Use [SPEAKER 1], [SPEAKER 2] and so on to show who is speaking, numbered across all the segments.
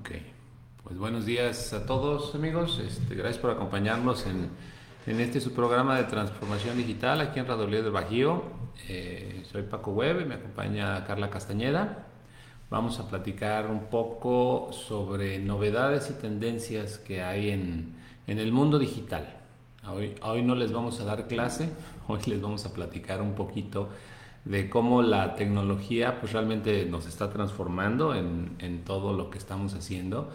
[SPEAKER 1] Ok, pues buenos días a todos amigos, este, gracias por acompañarnos en, en este su programa de transformación digital aquí en Radolío del Bajío. Eh, soy Paco Web y me acompaña Carla Castañeda. Vamos a platicar un poco sobre novedades y tendencias que hay en, en el mundo digital. Hoy, hoy no les vamos a dar clase, hoy les vamos a platicar un poquito de cómo la tecnología pues realmente nos está transformando en, en, todo lo que estamos haciendo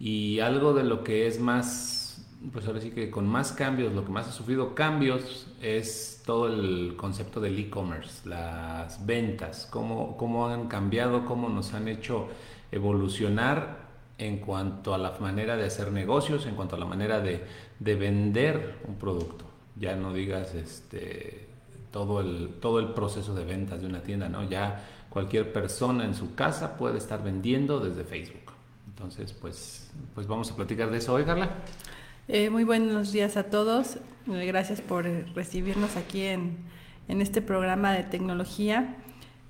[SPEAKER 1] y algo de lo que es más, pues ahora sí que con más cambios, lo que más ha sufrido cambios es todo el concepto del e-commerce, las ventas, cómo, cómo han cambiado, cómo nos han hecho evolucionar en cuanto a la manera de hacer negocios, en cuanto a la manera de, de vender un producto. Ya no digas este todo el, todo el proceso de ventas de una tienda, ¿no? Ya cualquier persona en su casa puede estar vendiendo desde Facebook. Entonces, pues, pues vamos a platicar de eso hoy, Carla.
[SPEAKER 2] Eh, muy buenos días a todos. Eh, gracias por recibirnos aquí en, en este programa de tecnología.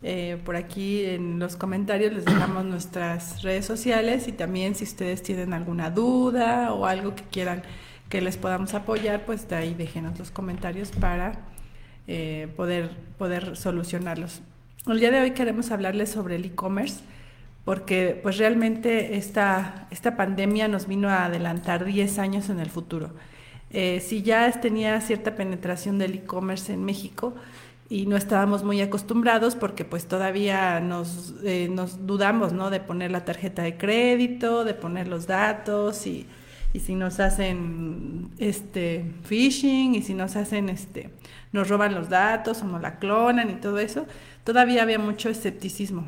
[SPEAKER 2] Eh, por aquí en los comentarios les dejamos nuestras redes sociales y también si ustedes tienen alguna duda o algo que quieran que les podamos apoyar, pues de ahí déjenos los comentarios para eh, poder, poder solucionarlos. El día de hoy queremos hablarles sobre el e-commerce porque pues realmente esta, esta pandemia nos vino a adelantar 10 años en el futuro. Eh, si ya tenía cierta penetración del e-commerce en México y no estábamos muy acostumbrados porque pues todavía nos, eh, nos dudamos ¿no? de poner la tarjeta de crédito, de poner los datos y, y si nos hacen este phishing y si nos hacen este nos roban los datos o nos la clonan y todo eso, todavía había mucho escepticismo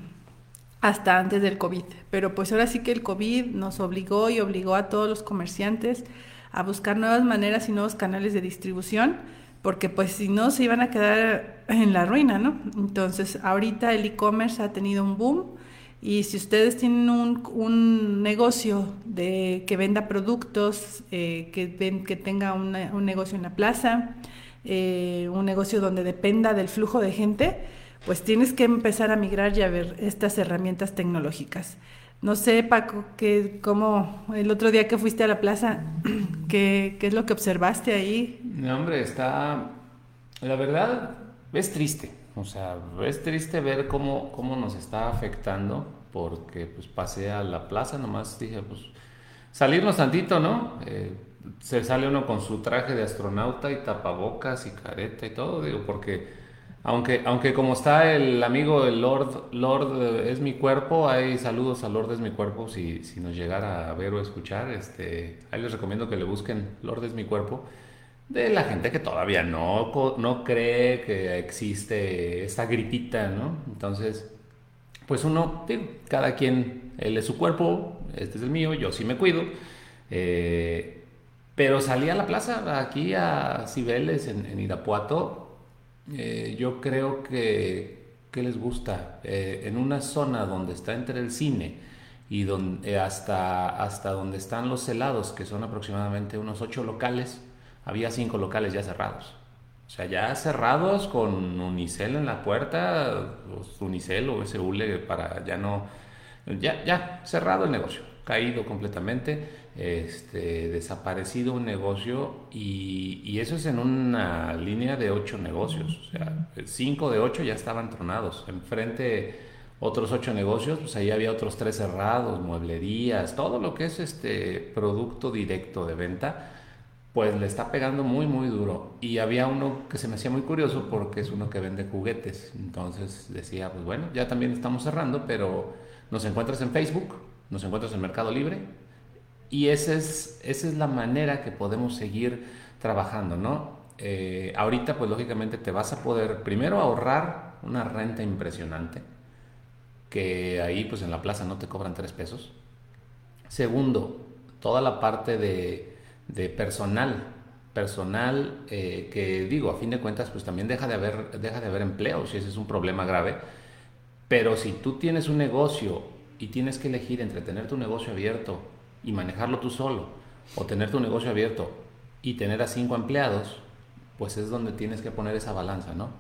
[SPEAKER 2] hasta antes del COVID. Pero pues ahora sí que el COVID nos obligó y obligó a todos los comerciantes a buscar nuevas maneras y nuevos canales de distribución, porque pues si no se iban a quedar en la ruina, ¿no? Entonces ahorita el e-commerce ha tenido un boom y si ustedes tienen un, un negocio de, que venda productos, eh, que, ven, que tenga una, un negocio en la plaza, eh, un negocio donde dependa del flujo de gente, pues tienes que empezar a migrar y a ver estas herramientas tecnológicas. No sé, Paco, que, cómo el otro día que fuiste a la plaza, ¿qué, ¿qué, es lo que observaste ahí?
[SPEAKER 1] No, hombre, está, la verdad, es triste. O sea, es triste ver cómo, cómo nos está afectando, porque pues pasé a la plaza, nomás dije, pues salirnos tantito, ¿no? Eh, se sale uno con su traje de astronauta y tapabocas y careta y todo, digo, porque aunque, aunque como está el amigo del Lord, Lord es mi cuerpo, hay saludos a Lord es mi cuerpo, si, si nos llegara a ver o escuchar, este, ahí les recomiendo que le busquen Lord es mi cuerpo, de la gente que todavía no, no cree que existe esta gripita, ¿no? Entonces, pues uno, digo, cada quien, él es su cuerpo, este es el mío, yo sí me cuido, eh, pero salí a la plaza, aquí a Cibeles, en, Irapuato. Eh, yo creo que, ¿qué les gusta? Eh, en una zona donde está entre el cine y donde, eh, hasta, hasta donde están los helados, que son aproximadamente unos ocho locales, había cinco locales ya cerrados. O sea, ya cerrados con unicel en la puerta, unicel o ese hule para ya no... Ya, ya, cerrado el negocio, caído completamente este, desaparecido un negocio y, y, eso es en una línea de ocho negocios, o sea, cinco de ocho ya estaban tronados, enfrente otros ocho negocios, pues ahí había otros tres cerrados, mueblerías, todo lo que es este producto directo de venta, pues le está pegando muy muy duro y había uno que se me hacía muy curioso porque es uno que vende juguetes, entonces decía, pues bueno, ya también estamos cerrando, pero nos encuentras en Facebook, nos encuentras en Mercado Libre, y esa es, esa es la manera que podemos seguir trabajando, ¿no? Eh, ahorita, pues lógicamente te vas a poder primero ahorrar una renta impresionante, que ahí pues en la plaza no te cobran tres pesos. Segundo, toda la parte de, de personal, personal eh, que digo, a fin de cuentas pues también deja de haber, deja de haber empleos y ese es un problema grave. Pero si tú tienes un negocio y tienes que elegir entre tener tu negocio abierto y manejarlo tú solo, o tener tu negocio abierto y tener a cinco empleados, pues es donde tienes que poner esa balanza, ¿no?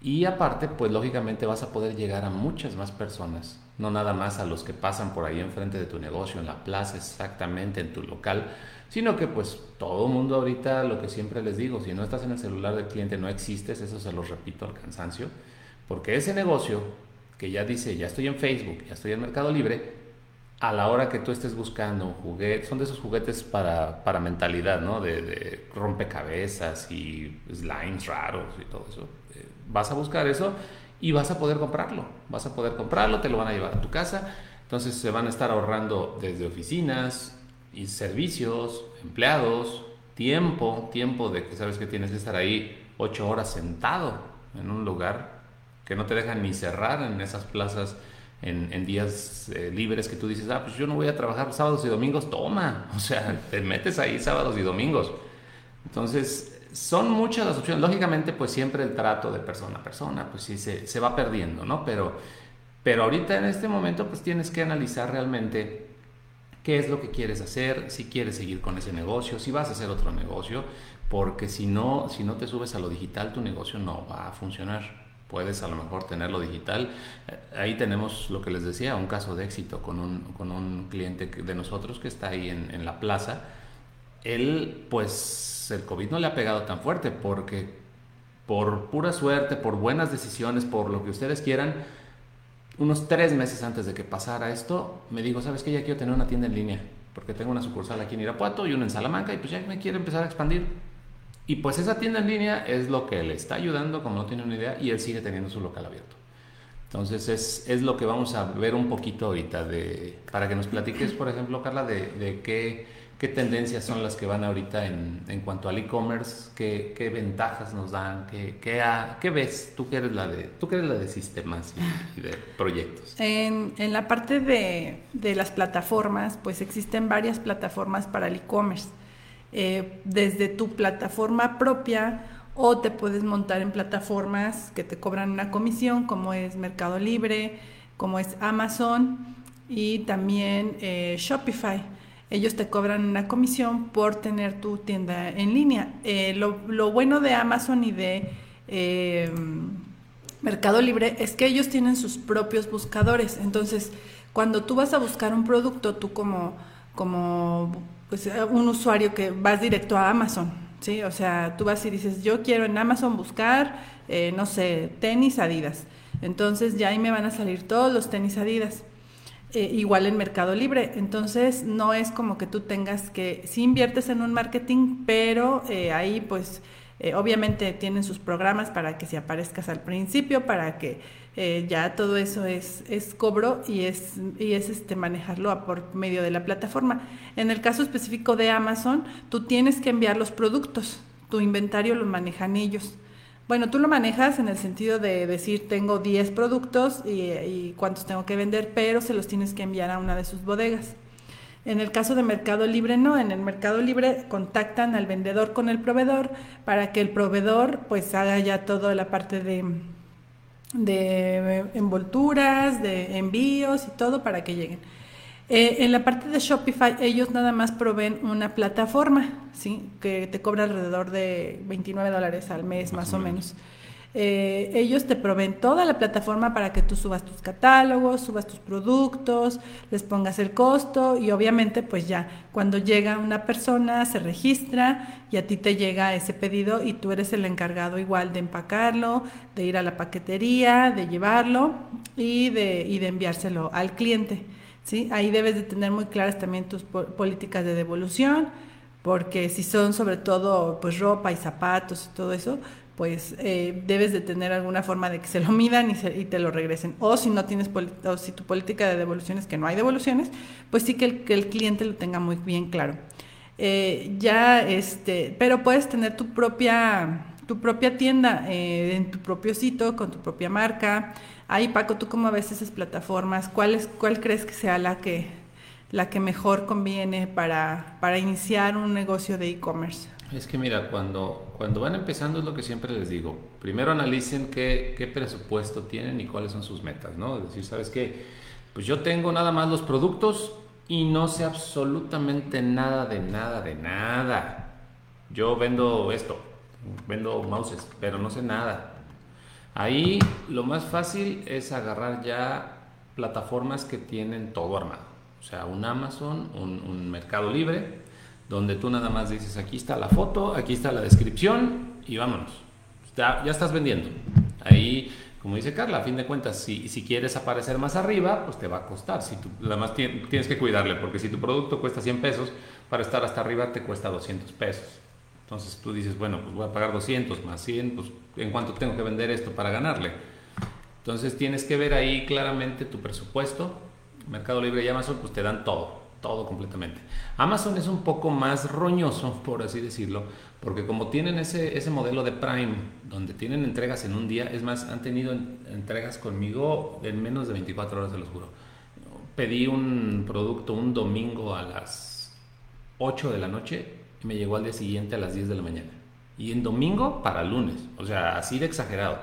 [SPEAKER 1] Y aparte, pues lógicamente vas a poder llegar a muchas más personas, no nada más a los que pasan por ahí enfrente de tu negocio, en la plaza, exactamente en tu local, sino que pues todo mundo ahorita, lo que siempre les digo, si no estás en el celular del cliente, no existes, eso se los repito al cansancio, porque ese negocio que ya dice, ya estoy en Facebook, ya estoy en Mercado Libre, a la hora que tú estés buscando un juguete, son de esos juguetes para, para mentalidad, ¿no? De, de rompecabezas y slimes raros y todo eso vas a buscar eso y vas a poder comprarlo. Vas a poder comprarlo, te lo van a llevar a tu casa. Entonces se van a estar ahorrando desde oficinas y servicios, empleados, tiempo, tiempo de que sabes que tienes que estar ahí ocho horas sentado en un lugar que no te dejan ni cerrar en esas plazas en, días eh, libres que tú dices, ah, pues yo no voy a trabajar sábados y domingos, toma, o sea, te metes ahí sábados y domingos. Entonces, son muchas las opciones. Lógicamente, pues siempre el trato de persona a persona, pues sí se, se, va perdiendo, ¿no? Pero, pero ahorita en este momento, pues tienes que analizar realmente qué es lo que quieres hacer, si quieres seguir con ese negocio, si vas a hacer otro negocio, porque si no, si no te subes a lo digital, tu negocio no va a funcionar. Puedes a lo mejor tenerlo digital. Eh, ahí tenemos lo que les decía, un caso de éxito con un, con un cliente de nosotros que está ahí en, en la plaza. Él, pues el COVID no le ha pegado tan fuerte porque por pura suerte, por buenas decisiones, por lo que ustedes quieran, unos tres meses antes de que pasara esto, me digo, ¿sabes qué? Ya quiero tener una tienda en línea, porque tengo una sucursal aquí en Irapuato y una en Salamanca y pues ya me quiero empezar a expandir. Y pues esa tienda en línea es lo que le está ayudando, como no tiene una idea, y él sigue teniendo su local abierto. Entonces es, es lo que vamos a ver un poquito ahorita, de, para que nos platiques, por ejemplo, Carla, de, de qué qué tendencias son las que van ahorita en, en cuanto al e-commerce, ¿Qué, qué, ventajas nos dan, qué, qué, ves, tú que eres la de, tú que eres la de sistemas y, de proyectos.
[SPEAKER 2] En, en la parte de, de, las plataformas, pues existen varias plataformas para el e-commerce. Eh, desde tu plataforma propia o te puedes montar en plataformas que te cobran una comisión, como es Mercado Libre, como es Amazon y también eh, Shopify ellos te cobran una comisión por tener tu tienda en línea. Eh, lo, bueno de Amazon y de eh, Mercado Libre es que ellos tienen sus propios buscadores. Entonces, cuando tú vas a buscar un producto, tú como, como pues, un usuario que vas directo a Amazon, ¿sí? O sea, tú vas y dices, yo quiero en Amazon buscar, eh, no sé, tenis Adidas. Entonces ya ahí me van a salir todos los tenis Adidas. Eh, igual en Mercado Libre. Entonces, no es como que tú tengas que, si inviertes en un marketing, pero eh, ahí pues eh, obviamente tienen sus programas para que si aparezcas al principio, para que ya todo eso es, es cobro y es, y es este, manejarlo por medio de la plataforma. En el caso específico de Amazon, tú tienes que enviar los productos, tu inventario lo manejan ellos. Bueno, tú lo manejas en el sentido de decir tengo 10 productos y, cuántos tengo que vender, pero se los tienes que enviar a una de sus bodegas. En el caso de Mercado Libre no, en el Mercado Libre contactan al vendedor con el proveedor para que el proveedor pues haga ya toda la parte de, de envolturas, de envíos y todo para que lleguen. Eh, en la parte de Shopify, ellos nada más proveen una plataforma, ¿sí? Que te cobra alrededor de 29 dólares al mes, más, o menos. Eh, ellos te proveen toda la plataforma para que tú subas tus catálogos, subas tus productos, les pongas el costo y obviamente pues ya cuando llega una persona se registra y a ti te llega ese pedido y tú eres el encargado igual de empacarlo, de ir a la paquetería, de llevarlo y de, y de enviárselo al cliente. ¿Sí? Ahí debes de tener muy claras también tus políticas de devolución, porque si son sobre todo pues ropa y zapatos y todo eso, pues eh, debes de tener alguna forma de que se lo midan y, te lo regresen. O si no tienes o si tu política de devolución es que no hay devoluciones, pues sí que el, que el cliente lo tenga muy bien claro. Eh, ya este, pero puedes tener tu propia tu propia tienda eh, en tu propio sitio con tu propia marca Ahí, Paco, ¿tú cómo ves esas plataformas? ¿Cuál, es, cuál crees que sea la que, la que mejor conviene para, para iniciar un negocio de e-commerce?
[SPEAKER 1] Es que mira, cuando, cuando van empezando es lo que siempre les digo. Primero analicen qué, qué presupuesto tienen y cuáles son sus metas, ¿no? Es decir, ¿sabes qué? Pues yo tengo nada más los productos y no sé absolutamente nada de nada de nada. Yo vendo esto, vendo mouses, pero no sé nada. Ahí lo más fácil es agarrar ya plataformas que tienen todo armado. O sea, un Amazon, un, Mercado Libre, donde tú nada más dices, aquí está la foto, aquí está la descripción y vámonos. Ya, ya estás vendiendo. Ahí, como dice Carla, a fin de cuentas, si, si quieres aparecer más arriba, pues te va a costar. Si tú, además tienes que cuidarle, porque si tu producto cuesta 100 pesos, para estar hasta arriba te cuesta 200 pesos. Entonces tú dices, bueno, pues voy a pagar 200 más 100, pues ¿en cuánto tengo que vender esto para ganarle? Entonces tienes que ver ahí claramente tu presupuesto. Mercado Libre y Amazon pues te dan todo, todo completamente. Amazon es un poco más roñoso, por así decirlo, porque como tienen ese, ese modelo de Prime, donde tienen entregas en un día, es más, han tenido entregas conmigo en menos de 24 horas, se los juro. Pedí un producto un domingo a las 8 de la noche me llegó al día siguiente a las 10 de la mañana. Y en domingo para lunes, o sea, así de exagerado,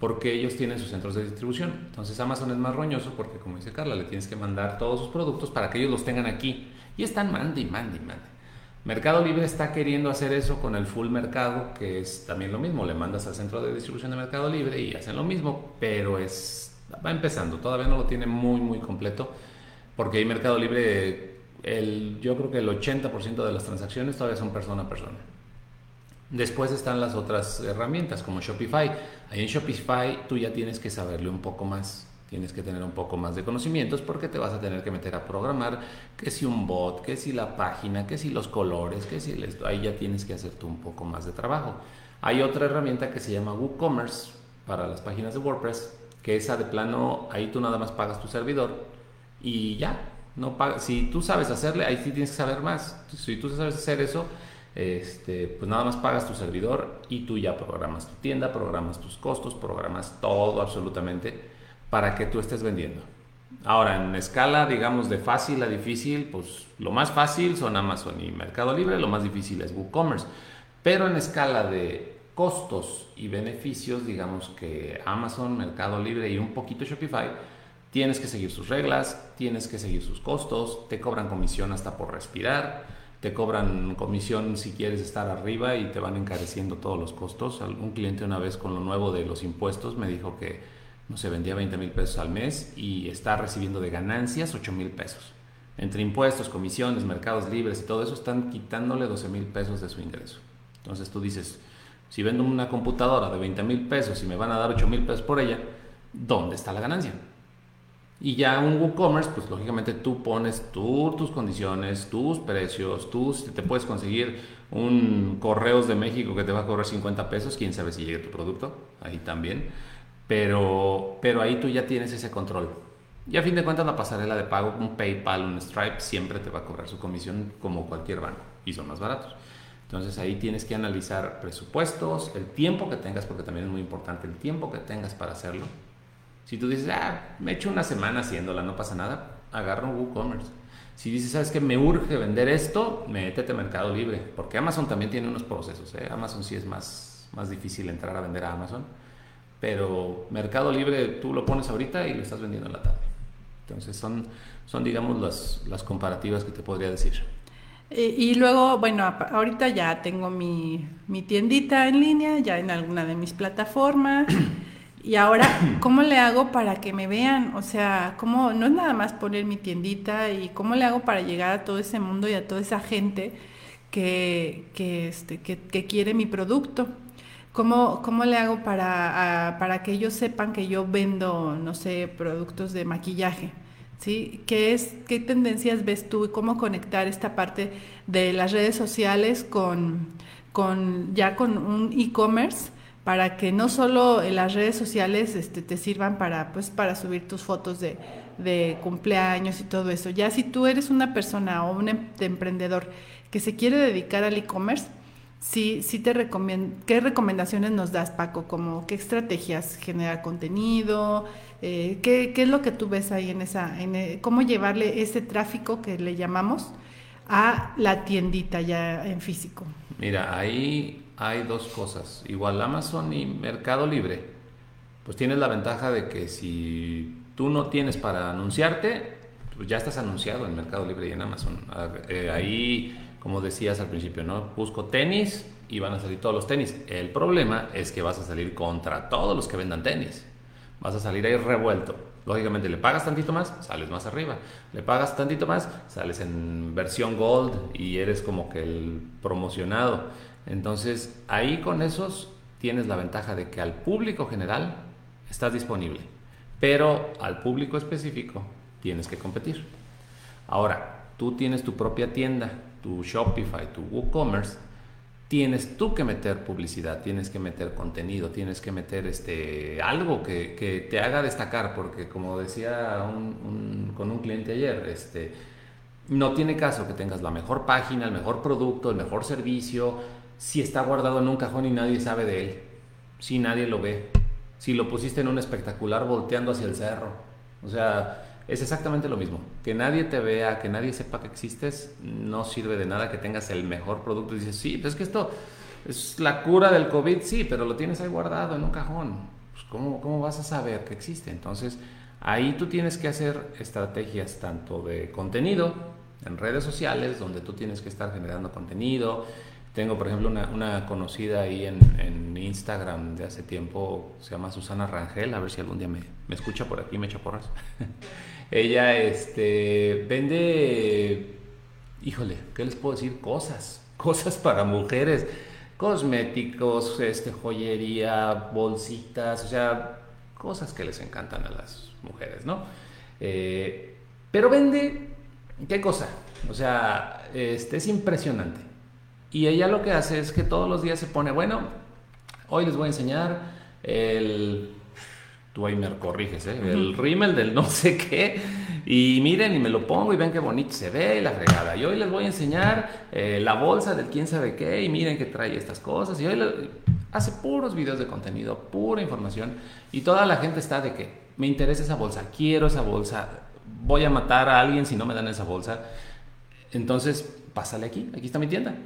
[SPEAKER 1] porque ellos tienen sus centros de distribución. Entonces Amazon es más roñoso porque, como dice Carla, le tienes que mandar todos sus productos para que ellos los tengan aquí. Y están mande y mande y mande. Mercado Libre está queriendo hacer eso con el full mercado, que es también lo mismo. Le mandas al centro de distribución de Mercado Libre y hacen lo mismo, pero es va empezando. Todavía no lo tiene muy, muy completo, porque hay Mercado Libre el, yo creo que el 80% de las transacciones todavía son persona a persona. Después están las otras herramientas como Shopify. Ahí en Shopify tú ya tienes que saberle un poco más, tienes que tener un poco más de conocimientos porque te vas a tener que meter a programar que si un bot, que si la página, que si los colores, que si esto, ahí ya tienes que hacer tú un poco más de trabajo. Hay otra herramienta que se llama WooCommerce para las páginas de WordPress, que esa de plano, ahí tú nada más pagas tu servidor y ya, no si tú sabes hacerle, ahí sí tienes que saber más. Si tú sabes hacer eso, este, pues nada más pagas tu servidor y tú ya programas tu tienda, programas tus costos, programas todo absolutamente para que tú estés vendiendo. Ahora, en escala, digamos, de fácil a difícil, pues lo más fácil son Amazon y Mercado Libre, lo más difícil es WooCommerce. Pero en escala de costos y beneficios, digamos que Amazon, Mercado Libre y un poquito Shopify, Tienes que seguir sus reglas, tienes que seguir sus costos, te cobran comisión hasta por respirar, te cobran comisión si quieres estar arriba y te van encareciendo todos los costos. Algún cliente una vez con lo nuevo de los impuestos me dijo que no se vendía 20 mil pesos al mes y está recibiendo de ganancias 8 mil pesos. Entre impuestos, comisiones, mercados libres y todo eso están quitándole 12 mil pesos de su ingreso. Entonces tú dices, si vendo una computadora de 20 mil pesos y me van a dar 8 mil pesos por ella, ¿dónde está la ganancia? Y ya un WooCommerce, pues lógicamente tú pones tus condiciones, tus precios, tú te puedes conseguir un Correos de México que te va a cobrar 50 pesos, quién sabe si llega tu producto, ahí también. Pero, pero ahí tú ya tienes ese control. Y a fin de cuentas la pasarela de pago, un PayPal, un Stripe, siempre te va a cobrar su comisión como cualquier banco y son más baratos. Entonces ahí tienes que analizar presupuestos, el tiempo que tengas, porque también es muy importante el tiempo que tengas para hacerlo si tú dices, ah, me echo una semana haciéndola, no pasa nada, agarra un WooCommerce. Si dices, sabes que me urge vender esto, métete a Mercado Libre, porque Amazon también tiene unos procesos. ¿eh? Amazon sí es más, más difícil entrar a vender a Amazon, pero Mercado Libre tú lo pones ahorita y lo estás vendiendo en la tarde. Entonces son, son digamos, las, las comparativas que te podría decir.
[SPEAKER 2] Y, luego, bueno, ahorita ya tengo mi, mi tiendita en línea, ya en alguna de mis plataformas. Y ahora, ¿cómo le hago para que me vean? O sea, ¿cómo, no es nada más poner mi tiendita y cómo le hago para llegar a todo ese mundo y a toda esa gente que, que, este, que, quiere mi producto? ¿Cómo, cómo le hago para, para que ellos sepan que yo vendo, no sé, productos de maquillaje? ¿Sí? ¿Qué, es, ¿Qué tendencias ves tú y cómo conectar esta parte de las redes sociales con, con ya con un e-commerce para que no solo las redes sociales este, te sirvan para, pues, para subir tus fotos de, cumpleaños y todo eso. Ya si tú eres una persona o un em, emprendedor que se quiere dedicar al e-commerce, sí, sí te recomiendo, ¿qué recomendaciones nos das, Paco? Como qué estrategias generar contenido, eh, ¿qué, es lo que tú ves ahí en esa, en, eh, cómo llevarle ese tráfico que le llamamos a la tiendita ya en físico.
[SPEAKER 1] Mira, ahí hay dos cosas. Igual Amazon y Mercado Libre, pues tienes la ventaja de que si tú no tienes para anunciarte, pues ya estás anunciado en Mercado Libre y en Amazon. Eh, ahí, como decías al principio, ¿no? Busco tenis y van a salir todos los tenis. El problema es que vas a salir contra todos los que vendan tenis. Vas a salir ahí revuelto. Lógicamente, le pagas tantito más, sales más arriba. Le pagas tantito más, sales en versión gold y eres como que el promocionado. Entonces, ahí con esos tienes la ventaja de que al público general estás disponible, pero al público específico tienes que competir. Ahora, tú tienes tu propia tienda, tu Shopify, tu WooCommerce, tienes tú que meter publicidad, tienes que meter contenido, tienes que meter este, algo que, te haga destacar, porque como decía con un cliente ayer, este, no tiene caso que tengas la mejor página, el mejor producto, el mejor servicio, si está guardado en un cajón y nadie sabe de él, si nadie lo ve, si lo pusiste en un espectacular volteando hacia el cerro. O sea, es exactamente lo mismo. Que nadie te vea, que nadie sepa que existes, no sirve de nada que tengas el mejor producto. Y dices, sí, pero es que esto es la cura del COVID, sí, pero lo tienes ahí guardado en un cajón. Pues, ¿cómo, ¿Cómo vas a saber que existe? Entonces, ahí tú tienes que hacer estrategias tanto de contenido en redes sociales, donde tú tienes que estar generando contenido, tengo, por ejemplo, una, conocida ahí en, Instagram de hace tiempo, se llama Susana Rangel, a ver si algún día me, escucha por aquí, me echa porras. Ella este, vende, híjole, ¿qué les puedo decir? Cosas, cosas para mujeres, cosméticos, este, joyería, bolsitas, o sea, cosas que les encantan a las mujeres, ¿no? Eh, pero vende, ¿qué cosa? O sea, este, es impresionante y ella lo que hace es que todos los días se pone, bueno, hoy les voy a enseñar el... Tú ahí me corriges, ¿eh? El rímel del no sé qué. Y miren, y me lo pongo y ven qué bonito se ve la fregada. Y hoy les voy a enseñar eh, la bolsa del quién sabe qué y miren que trae estas cosas. Y hoy hace puros videos de contenido, pura información. Y toda la gente está de que me interesa esa bolsa, quiero esa bolsa, voy a matar a alguien si no me dan esa bolsa. Entonces, pásale aquí, aquí está mi tienda.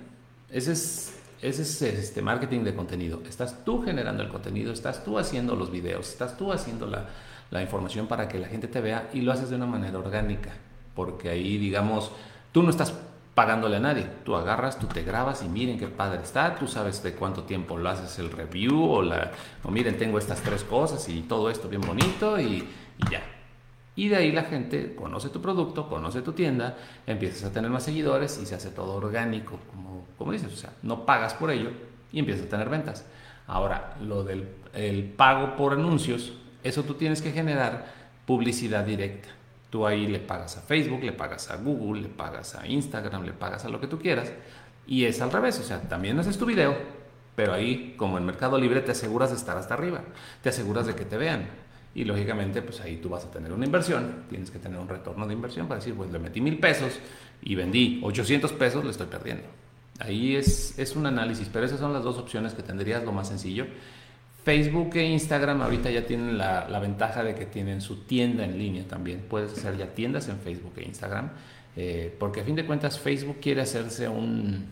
[SPEAKER 1] Ese es, ese es este marketing de contenido. Estás tú generando el contenido, estás tú haciendo los videos, estás tú haciendo la, la información para que la gente te vea y lo haces de una manera orgánica. Porque ahí, digamos, tú no estás pagándole a nadie. Tú agarras, tú te grabas y miren qué padre está, tú sabes de cuánto tiempo lo haces el review o la, o miren, tengo estas tres cosas y todo esto bien bonito y, y ya. Y de ahí la gente conoce tu producto, conoce tu tienda, empiezas a tener más seguidores y se hace todo orgánico, como, como dices, o sea, no pagas por ello y empiezas a tener ventas. Ahora, lo del el pago por anuncios, eso tú tienes que generar publicidad directa. Tú ahí le pagas a Facebook, le pagas a Google, le pagas a Instagram, le pagas a lo que tú quieras. Y es al revés, o sea, también haces tu video, pero ahí, como en Mercado Libre, te aseguras de estar hasta arriba, te aseguras de que te vean y lógicamente, pues ahí tú vas a tener una inversión, tienes que tener un retorno de inversión para decir, pues le metí mil pesos y vendí 800 pesos, le estoy perdiendo. Ahí es, es un análisis, pero esas son las dos opciones que tendrías, lo más sencillo. Facebook e Instagram ahorita ya tienen la, la, ventaja de que tienen su tienda en línea también. Puedes hacer ya tiendas en Facebook e Instagram, eh, porque a fin de cuentas Facebook quiere hacerse un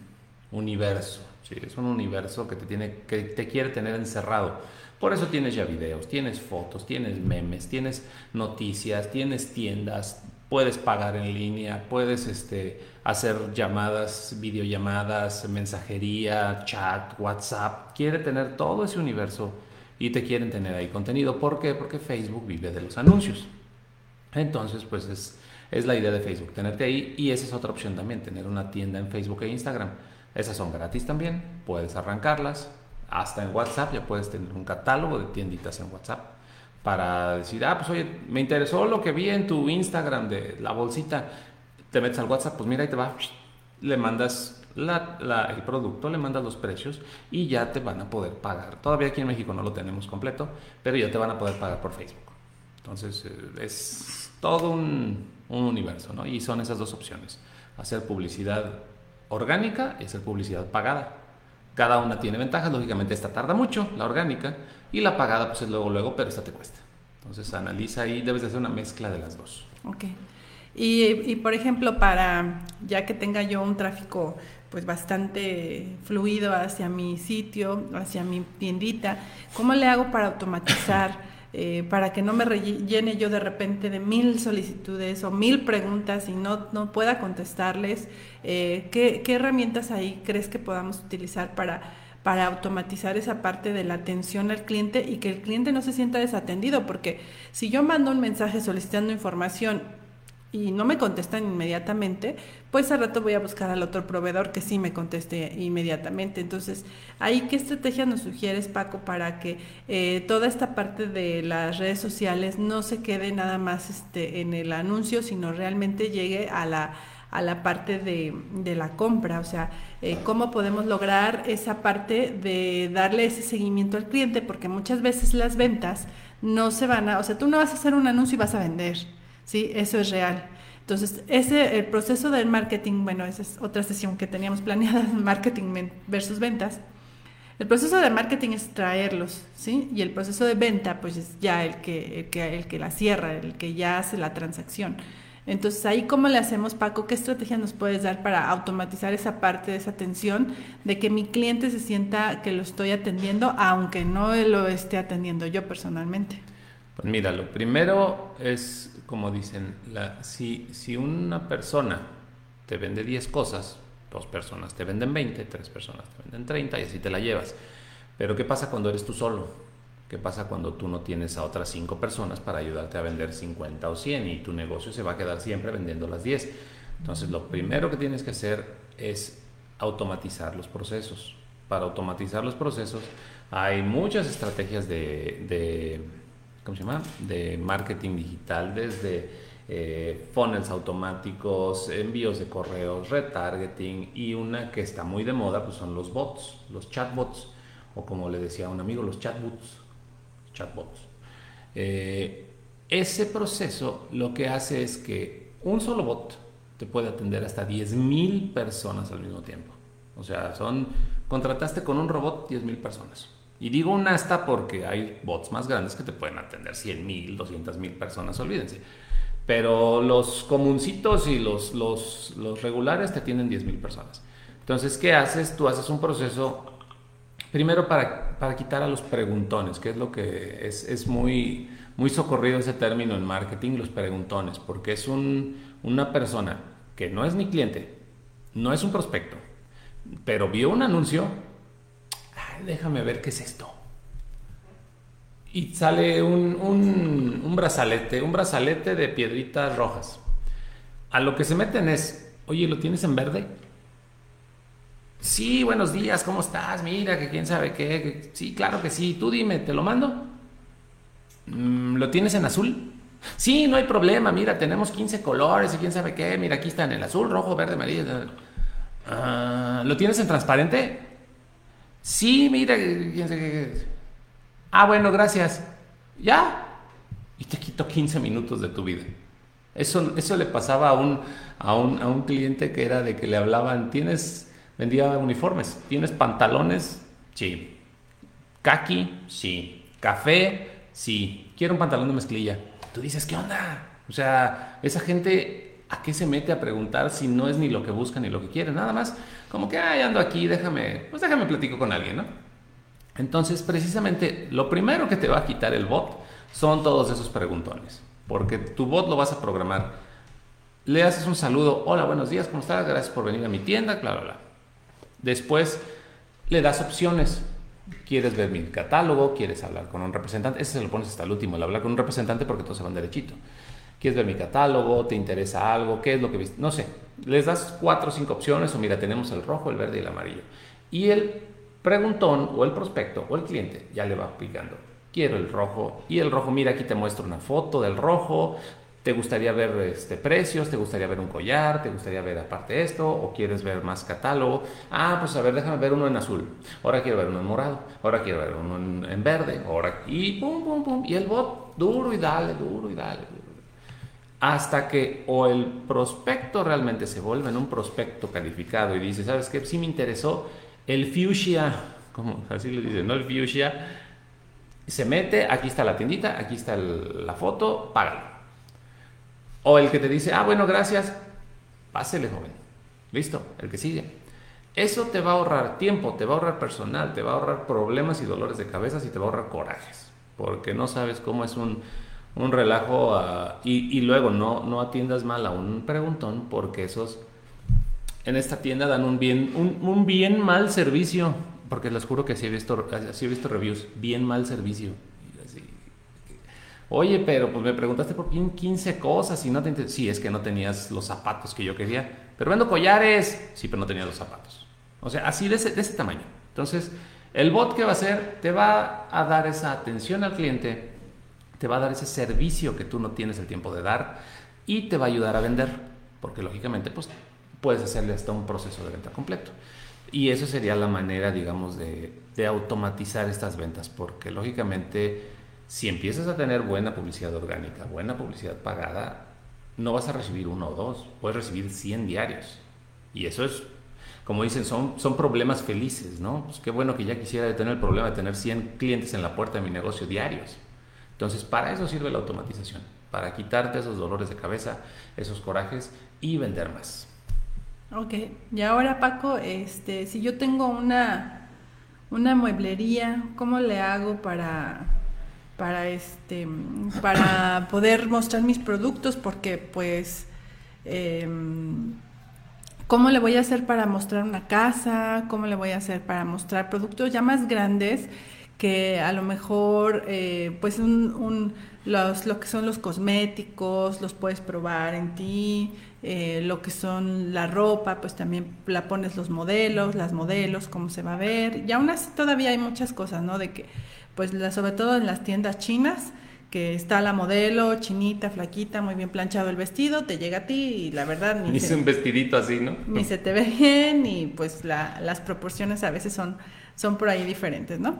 [SPEAKER 1] universo. ¿sí? Es un universo que te, tiene, que te quiere tener encerrado por eso tienes ya videos, tienes fotos, tienes memes, tienes noticias, tienes tiendas, puedes pagar en línea, puedes este, hacer llamadas, videollamadas, mensajería, chat, WhatsApp. Quiere tener todo ese universo y te quieren tener ahí contenido. ¿Por qué? Porque Facebook vive de los anuncios. Entonces, pues es, es la idea de Facebook, tenerte ahí y esa es otra opción también, tener una tienda en Facebook e Instagram. Esas son gratis también, puedes arrancarlas, hasta en WhatsApp ya puedes tener un catálogo de tienditas en WhatsApp para decir, ah, pues oye, me interesó lo que vi en tu Instagram de la bolsita. Te metes al WhatsApp, pues mira, ahí te va, le mandas el producto, le mandas los precios y ya te van a poder pagar. Todavía aquí en México no lo tenemos completo, pero ya te van a poder pagar por Facebook. Entonces eh, es todo un, un universo, ¿no? Y son esas dos opciones, hacer publicidad orgánica y hacer publicidad pagada. Cada una tiene ventajas, lógicamente esta tarda mucho, la orgánica, y la pagada pues es luego, luego, pero esta te cuesta. Entonces analiza ahí, debes de hacer una mezcla de las dos.
[SPEAKER 2] Ok. Y, y, por ejemplo, para ya que tenga yo un tráfico pues bastante fluido hacia mi sitio, hacia mi tiendita, ¿cómo le hago para automatizar eh, para que no me rellene yo de repente de mil solicitudes o mil preguntas y no, no pueda contestarles. Eh, ¿qué, ¿Qué herramientas ahí crees que podamos utilizar para para automatizar esa parte de la atención al cliente y que el cliente no se sienta desatendido, porque si yo mando un mensaje solicitando información y no me contestan inmediatamente, pues al rato voy a buscar al otro proveedor que sí me conteste inmediatamente. Entonces, ahí qué estrategia nos sugieres, Paco, para que eh, toda esta parte de las redes sociales no se quede nada más este, en el anuncio, sino realmente llegue a la a la parte de, de la compra, o sea, eh, cómo podemos lograr esa parte de darle ese seguimiento al cliente, porque muchas veces las ventas no se van a, o sea, tú no vas a hacer un anuncio y vas a vender, ¿sí? Eso es real. Entonces, ese, el proceso del marketing, bueno, esa es otra sesión que teníamos planeada, marketing versus ventas. El proceso de marketing es traerlos, ¿sí? Y el proceso de venta, pues es ya el que, el que, el que la cierra, el que ya hace la transacción. Entonces, ahí cómo le hacemos, Paco, ¿qué estrategia nos puedes dar para automatizar esa parte de esa atención, de que mi cliente se sienta que lo estoy atendiendo, aunque no lo esté atendiendo yo personalmente?
[SPEAKER 1] Pues mira, lo primero es, como dicen, la, si, si una persona te vende 10 cosas, dos personas te venden 20, tres personas te venden 30 y así te la llevas. Pero ¿qué pasa cuando eres tú solo? ¿Qué pasa cuando tú no tienes a otras 5 personas para ayudarte a vender 50 o 100 y tu negocio se va a quedar siempre vendiendo las 10? Entonces, lo primero que tienes que hacer es automatizar los procesos. Para automatizar los procesos hay muchas estrategias de, ¿cómo se llama? de marketing digital, desde eh, funnels automáticos, envíos de correos, retargeting y una que está muy de moda pues son los bots, los chatbots o como le decía un amigo, los chatbots chatbots. Eh, ese proceso lo que hace es que un solo bot te puede atender hasta 10.000 personas al mismo tiempo. O sea, son contrataste con un robot 10.000 personas. Y digo un hasta porque hay bots más grandes que te pueden atender 100.000, 200.000 personas, olvídense. Pero los comuncitos y los, los, los regulares te tienen 10.000 personas. Entonces, ¿qué haces? Tú haces un proceso Primero para, para, quitar a los preguntones, que es lo que es, es, muy, muy socorrido ese término en marketing, los preguntones, porque es un, una persona que no es mi cliente, no es un prospecto, pero vio un anuncio, déjame ver qué es esto. Y sale un, un, brazalete, un brazalete de piedritas rojas. A lo que se meten es, oye, ¿lo tienes en verde? Sí, buenos días, ¿cómo estás? Mira, que quién sabe qué. Sí, claro que sí. Tú dime, ¿te lo mando? Mm, ¿Lo tienes en azul? Sí, no hay problema. Mira, tenemos 15 colores y quién sabe qué. Mira, aquí están el azul, rojo, verde, amarillo. Ah, ¿Lo tienes en transparente? Sí, mira. Ah, bueno, gracias. ¿Ya? Y te quito 15 minutos de tu vida. Eso, eso le pasaba a un, a, un, a un cliente que era de que le hablaban, tienes Vendía uniformes. ¿Tienes pantalones? Sí. ¿Kaki? Sí. ¿Café? Sí. Quiero un pantalón de mezclilla. Tú dices, ¿qué onda? O sea, esa gente, ¿a qué se mete a preguntar si no es ni lo que busca ni lo que quiere? Nada más, como que, ay, ando aquí, déjame, pues déjame platico con alguien, ¿no? Entonces, precisamente, lo primero que te va a quitar el bot son todos esos preguntones. Porque tu bot lo vas a programar. Le haces un saludo, hola, buenos días, ¿cómo estás? Gracias por venir a mi tienda, bla, bla. Después le das opciones. ¿Quieres ver mi catálogo? ¿Quieres hablar con un representante? Ese se lo pones hasta el último, el hablar con un representante porque todos se van derechito. ¿Quieres ver mi catálogo? ¿Te interesa algo? ¿Qué es lo que viste? No sé. Les das cuatro o cinco opciones o mira, tenemos el rojo, el verde y el amarillo. Y el preguntón o el prospecto o el cliente ya le va aplicando. Quiero el rojo y el rojo, mira, aquí te muestro una foto del rojo, ¿Te gustaría ver este, precios? ¿Te gustaría ver un collar? ¿Te gustaría ver aparte esto? ¿O quieres ver más catálogo? Ah, pues a ver, déjame ver uno en azul. Ahora quiero ver uno en morado. Ahora quiero ver uno en, verde. Ahora, y pum, pum, pum. Y el bot, duro y dale, duro y dale. Hasta que o el prospecto realmente se vuelve en un prospecto calificado y dice, ¿sabes qué? Sí me interesó el fuchsia, como así le dicen, ¿no? El fuchsia. Se mete, aquí está la tiendita, aquí está la foto, págalo o el que te dice, ah, bueno, gracias, pásele, joven. Listo, el que sigue. Eso te va a ahorrar tiempo, te va a ahorrar personal, te va a ahorrar problemas y dolores de cabeza y te va a ahorrar corajes. porque no sabes cómo es un, un relajo y, luego no, atiendas mal a un preguntón porque esos en esta tienda dan un bien, un, bien mal servicio, porque les juro que así he visto, así he visto reviews, bien mal servicio. Oye, pero pues me preguntaste por 15 cosas y no te... Sí, es que no tenías los zapatos que yo quería. Pero vendo collares. Sí, pero no tenía los zapatos. O sea, así de ese, de ese tamaño. Entonces, el bot que va a hacer te va a dar esa atención al cliente, te va a dar ese servicio que tú no tienes el tiempo de dar y te va a ayudar a vender. Porque lógicamente, pues puedes hacerle hasta un proceso de venta completo. Y eso sería la manera, digamos, de, de automatizar estas ventas. Porque lógicamente si empiezas a tener buena publicidad orgánica, buena publicidad pagada, no vas a recibir uno o dos, puedes recibir 100 diarios. Y eso es, como dicen, son, son problemas felices, ¿no? Pues qué bueno que ya quisiera tener el problema de tener 100 clientes en la puerta de mi negocio diarios. Entonces, para eso sirve la automatización, para quitarte esos dolores de cabeza, esos corajes y vender más.
[SPEAKER 2] Ok, y ahora Paco, este, si yo tengo una, una mueblería, ¿cómo le hago para para este para poder mostrar mis productos porque pues em, cómo le voy a hacer para mostrar una casa cómo le voy a hacer para mostrar productos ya más grandes que a lo mejor eh, pues un, los, lo que son los cosméticos los puedes probar en ti eh, lo que son la ropa pues también la pones los modelos las modelos cómo se va a ver y aún así todavía hay muchas cosas no de que pues sobre todo en las tiendas chinas, que está la modelo chinita, flaquita, muy bien planchado el vestido, te llega a ti y la verdad
[SPEAKER 1] ni, un vestidito así, ¿no?
[SPEAKER 2] Ni se te ve bien y pues las proporciones a veces son, son por ahí diferentes, ¿no?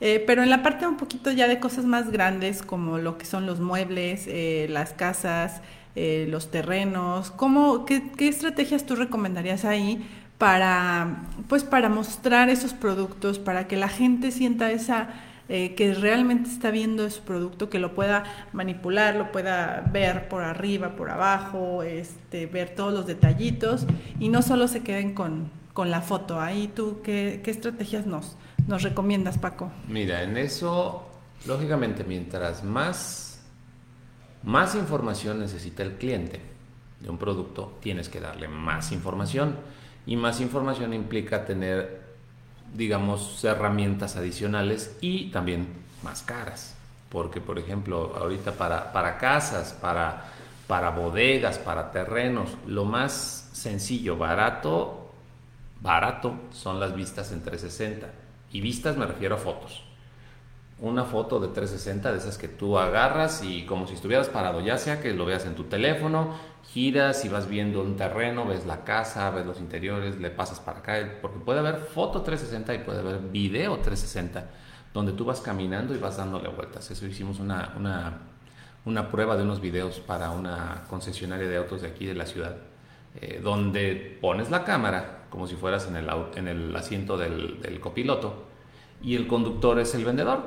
[SPEAKER 2] Eh, pero en la parte un poquito ya de cosas más grandes como lo que son los muebles, eh, las casas, eh, los terrenos, ¿cómo, qué, qué estrategias tú recomendarías ahí para, pues para mostrar esos productos, para que la gente sienta esa que realmente está viendo su producto, que lo pueda manipular, lo pueda ver por arriba, por abajo, este, ver todos los detallitos y no solo se queden con, con la foto. Ahí tú, ¿qué, qué estrategias nos, nos recomiendas, Paco?
[SPEAKER 1] Mira, en eso, lógicamente, mientras más, más información necesita el cliente de un producto, tienes que darle más información. Y más información implica tener digamos, herramientas adicionales y también más caras. Porque, por ejemplo, ahorita para, para casas, para, para bodegas, para terrenos, lo más sencillo, barato, barato son las vistas en 360. Y vistas me refiero a fotos una foto de 360 de esas que tú agarras y como si estuvieras parado, ya sea que lo veas en tu teléfono, giras y vas viendo un terreno, ves la casa, ves los interiores, le pasas para acá, porque puede haber foto 360 y puede haber video 360, donde tú vas caminando y vas dándole vueltas. Eso hicimos una, una, una prueba de unos videos para una concesionaria de autos de aquí de la ciudad, eh, donde pones la cámara como si fueras en el, en el asiento del, del copiloto y el conductor es el vendedor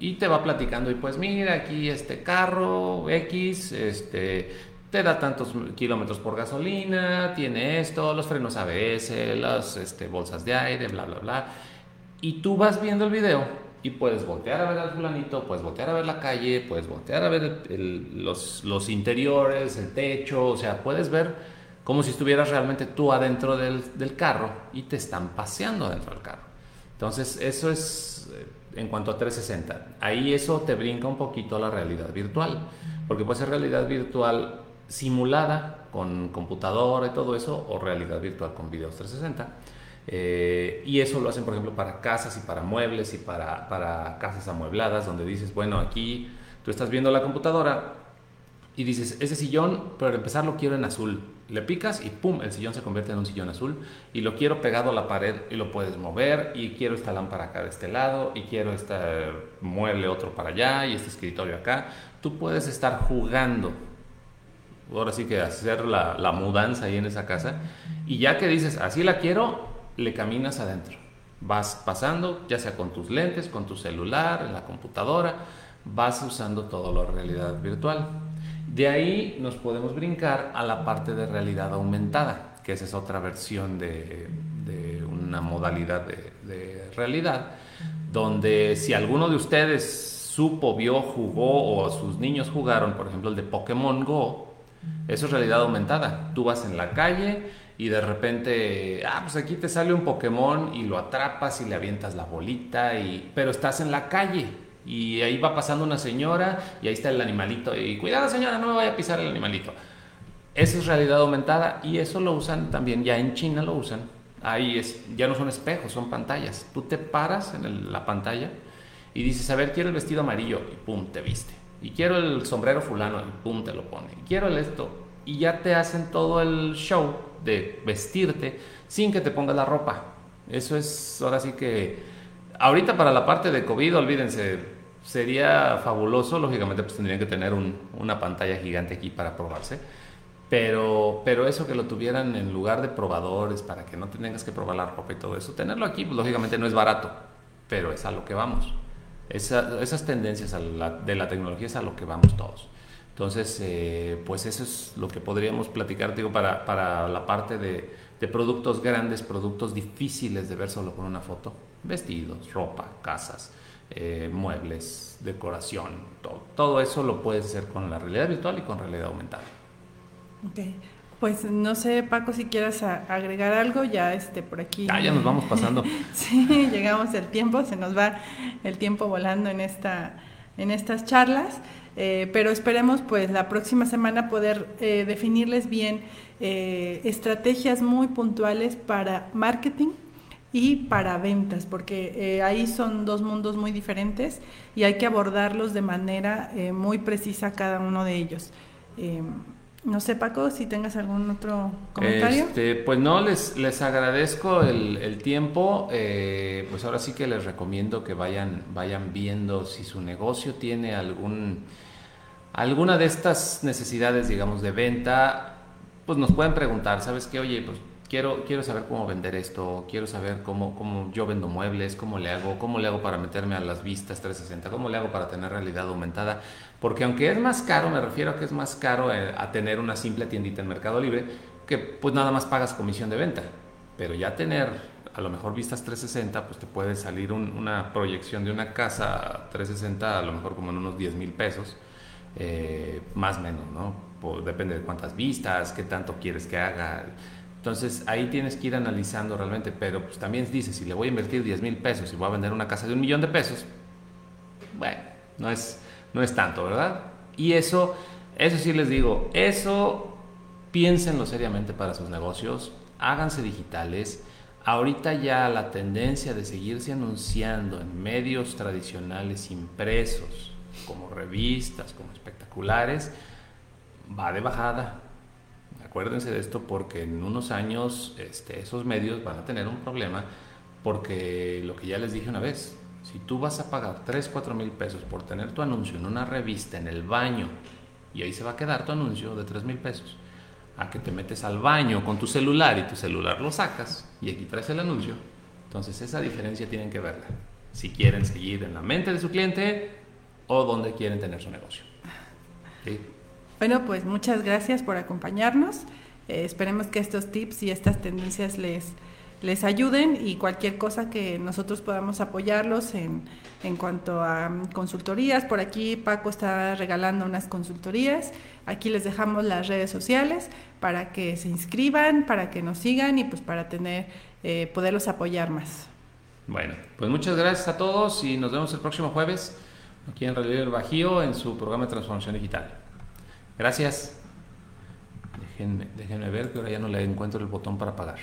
[SPEAKER 1] y te va platicando y pues mira aquí este carro X este te da tantos kilómetros por gasolina tiene esto los frenos ABS las este, bolsas de aire bla bla bla y tú vas viendo el video y puedes voltear a ver al fulanito puedes voltear a ver la calle puedes voltear a ver los, los interiores el techo o sea puedes ver como si estuvieras realmente tú adentro del, del carro y te están paseando dentro del carro entonces eso es eh, en cuanto a 360. Ahí eso te brinca un poquito a la realidad virtual, porque puede ser realidad virtual simulada con computadora y todo eso, o realidad virtual con videos 360. Eh, y eso lo hacen, por ejemplo, para casas y para muebles y para, para casas amuebladas, donde dices, bueno, aquí tú estás viendo la computadora y dices, ese sillón, para empezar lo quiero en azul le picas y pum, el sillón se convierte en un sillón azul y lo quiero pegado a la pared y lo puedes mover y quiero esta lámpara acá de este lado y quiero este mueble otro para allá y este escritorio acá. Tú puedes estar jugando, ahora sí que hacer la, la mudanza ahí en esa casa y ya que dices, así la quiero, le caminas adentro. Vas pasando, ya sea con tus lentes, con tu celular, en la computadora, vas usando todo lo realidad virtual. De ahí nos podemos brincar a la parte de realidad aumentada, que esa es otra versión de, una modalidad de, realidad, donde si alguno de ustedes supo, vio, jugó o sus niños jugaron, por ejemplo, el de Pokémon Go, eso es realidad aumentada. Tú vas en la calle y de repente, ah, pues aquí te sale un Pokémon y lo atrapas y le avientas la bolita, y, pero estás en la calle y ahí va pasando una señora y ahí está el animalito y cuidado señora, no me vaya a pisar el animalito. Eso es realidad aumentada y eso lo usan también, ya en China lo usan. Ahí es, ya no son espejos, son pantallas. Tú te paras en la pantalla y dices, a ver, quiero el vestido amarillo y pum, te viste. Y quiero el sombrero fulano y pum, te lo pone. Y quiero el esto. Y ya te hacen todo el show de vestirte sin que te pongas la ropa. Eso es ahora sí que... Ahorita para la parte de COVID, olvídense, sería fabuloso. Lógicamente pues tendrían que tener una pantalla gigante aquí para probarse. Pero, pero eso que lo tuvieran en lugar de probadores para que no tengas que probar la ropa y todo eso, tenerlo aquí, pues, lógicamente no es barato, pero es a lo que vamos. esas tendencias de la tecnología es a lo que vamos todos. Entonces, eh, pues eso es lo que podríamos platicar, para, para la parte de, productos grandes, productos difíciles de ver solo con una foto. Vestidos, ropa, casas, eh, muebles, decoración, todo, todo eso lo puedes hacer con la realidad virtual y con realidad aumentada.
[SPEAKER 2] Ok. Pues no sé, Paco, si quieras agregar algo, ya este por aquí.
[SPEAKER 1] Ah, ya nos vamos pasando.
[SPEAKER 2] sí, llegamos el tiempo, se nos va el tiempo volando en esta, en estas charlas. Eh, pero esperemos pues la próxima semana poder eh, definirles bien eh, estrategias muy puntuales para marketing y para ventas, porque ahí son dos mundos muy diferentes y hay que abordarlos de manera muy precisa cada uno de ellos. No sé, Paco, si tengas algún otro comentario.
[SPEAKER 1] Este, pues no, les, les agradezco el, tiempo. pues ahora sí que les recomiendo que vayan, vayan viendo si su negocio tiene algún alguna de estas necesidades, digamos, de venta, pues nos pueden preguntar, ¿sabes qué? Oye, pues quiero, quiero saber cómo vender esto, quiero saber cómo, cómo yo vendo muebles, cómo le hago, cómo le hago para meterme a las vistas 360, cómo le hago para tener realidad aumentada. Porque aunque es más caro, me refiero a que es más caro eh, a tener una simple tiendita en Mercado Libre, que pues nada más pagas comisión de venta. Pero ya tener a lo mejor vistas 360, pues te puede salir una proyección de una casa 360 a lo mejor como en unos 10 mil pesos eh, más o menos, ¿no? depende de cuántas vistas, qué tanto quieres que haga. Entonces ahí tienes que ir analizando realmente, pero pues también dices, si le voy a invertir 10 mil pesos y voy a vender una casa de un millón de pesos, bueno, no es, no es tanto, ¿verdad? Y eso, eso sí les digo, eso piénsenlo seriamente para sus negocios, háganse digitales. Ahorita ya la tendencia de seguirse anunciando en medios tradicionales impresos, como revistas, como espectaculares, va de bajada. Acuérdense de esto porque en unos años este, esos medios van a tener un problema porque lo que ya les dije una vez, si tú vas a pagar 3, 4 mil pesos por tener tu anuncio en una revista, en el baño, y ahí se va a quedar tu anuncio de 3 mil pesos, a que te metes al baño con tu celular y tu celular lo sacas y aquí traes el anuncio, entonces esa diferencia tienen que verla. Si quieren seguir en la mente de su cliente, o dónde quieren tener su negocio.
[SPEAKER 2] Bueno, pues muchas gracias por acompañarnos. Eh, esperemos que estos tips y estas tendencias les, les ayuden y cualquier cosa que nosotros podamos apoyarlos en, en cuanto a consultorías. Por aquí Paco está regalando unas consultorías. Aquí les dejamos las redes sociales para que se inscriban, para que nos sigan y pues para tener, eh, poderlos apoyar más.
[SPEAKER 1] Bueno, pues muchas gracias a todos y nos vemos el próximo jueves aquí en Realidad del Bajío en su programa de transformación digital. Gracias. Déjenme, déjenme ver que ahora ya no le encuentro el botón para pagar.